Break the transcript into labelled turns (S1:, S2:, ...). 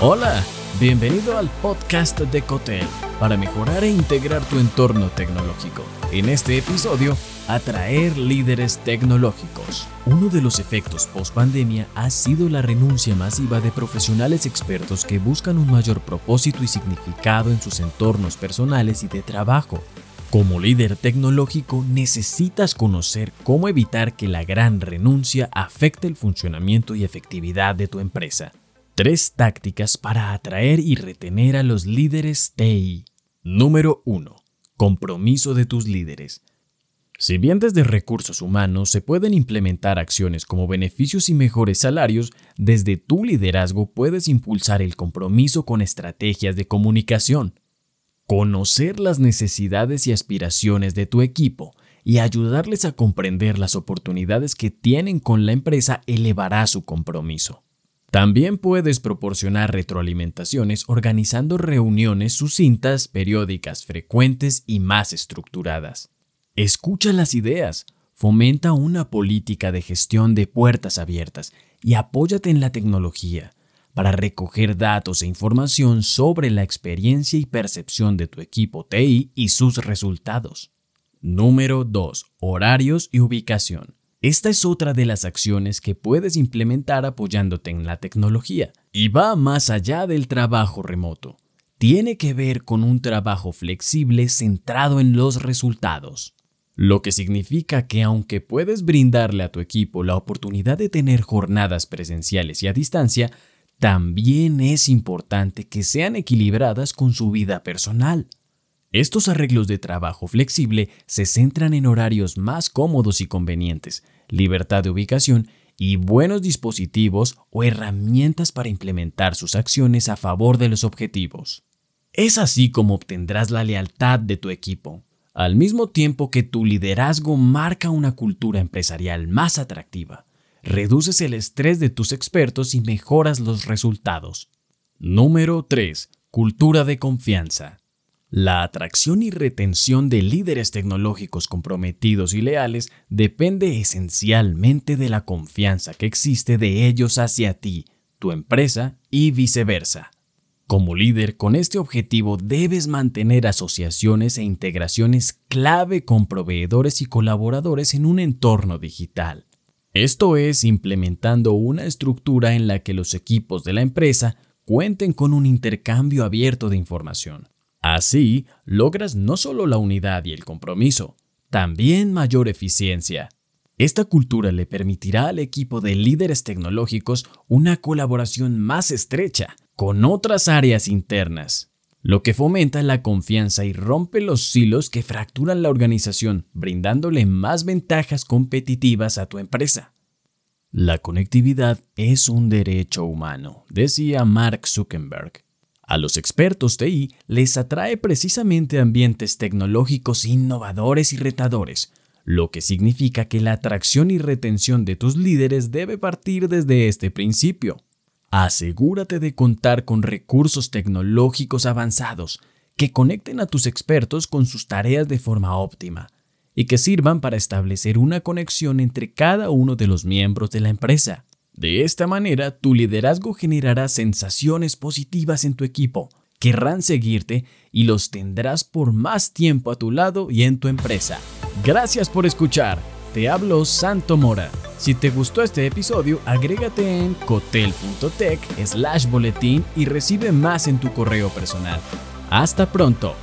S1: Hola, bienvenido al podcast de Cotel para mejorar e integrar tu entorno tecnológico. En este episodio, atraer líderes tecnológicos. Uno de los efectos post pandemia ha sido la renuncia masiva de profesionales expertos que buscan un mayor propósito y significado en sus entornos personales y de trabajo. Como líder tecnológico necesitas conocer cómo evitar que la gran renuncia afecte el funcionamiento y efectividad de tu empresa. Tres tácticas para atraer y retener a los líderes TI. Número 1. Compromiso de tus líderes. Si bien desde recursos humanos se pueden implementar acciones como beneficios y mejores salarios, desde tu liderazgo puedes impulsar el compromiso con estrategias de comunicación. Conocer las necesidades y aspiraciones de tu equipo y ayudarles a comprender las oportunidades que tienen con la empresa elevará su compromiso. También puedes proporcionar retroalimentaciones organizando reuniones sucintas, periódicas, frecuentes y más estructuradas. Escucha las ideas, fomenta una política de gestión de puertas abiertas y apóyate en la tecnología para recoger datos e información sobre la experiencia y percepción de tu equipo TI y sus resultados. Número 2. Horarios y ubicación. Esta es otra de las acciones que puedes implementar apoyándote en la tecnología y va más allá del trabajo remoto. Tiene que ver con un trabajo flexible centrado en los resultados. Lo que significa que aunque puedes brindarle a tu equipo la oportunidad de tener jornadas presenciales y a distancia, también es importante que sean equilibradas con su vida personal. Estos arreglos de trabajo flexible se centran en horarios más cómodos y convenientes, libertad de ubicación y buenos dispositivos o herramientas para implementar sus acciones a favor de los objetivos. Es así como obtendrás la lealtad de tu equipo, al mismo tiempo que tu liderazgo marca una cultura empresarial más atractiva. Reduces el estrés de tus expertos y mejoras los resultados. Número 3. Cultura de confianza. La atracción y retención de líderes tecnológicos comprometidos y leales depende esencialmente de la confianza que existe de ellos hacia ti, tu empresa y viceversa. Como líder con este objetivo debes mantener asociaciones e integraciones clave con proveedores y colaboradores en un entorno digital. Esto es implementando una estructura en la que los equipos de la empresa cuenten con un intercambio abierto de información Así, logras no solo la unidad y el compromiso, también mayor eficiencia. Esta cultura le permitirá al equipo de líderes tecnológicos una colaboración más estrecha con otras áreas internas, lo que fomenta la confianza y rompe los silos que fracturan la organización, brindándole más ventajas competitivas a tu empresa. La conectividad es un derecho humano, decía Mark Zuckerberg. A los expertos TI les atrae precisamente ambientes tecnológicos innovadores y retadores, lo que significa que la atracción y retención de tus líderes debe partir desde este principio. Asegúrate de contar con recursos tecnológicos avanzados que conecten a tus expertos con sus tareas de forma óptima y que sirvan para establecer una conexión entre cada uno de los miembros de la empresa. De esta manera, tu liderazgo generará sensaciones positivas en tu equipo, querrán seguirte y los tendrás por más tiempo a tu lado y en tu empresa. Gracias por escuchar. Te hablo Santo Mora. Si te gustó este episodio, agrégate en cotel.tech slash boletín y recibe más en tu correo personal. Hasta pronto.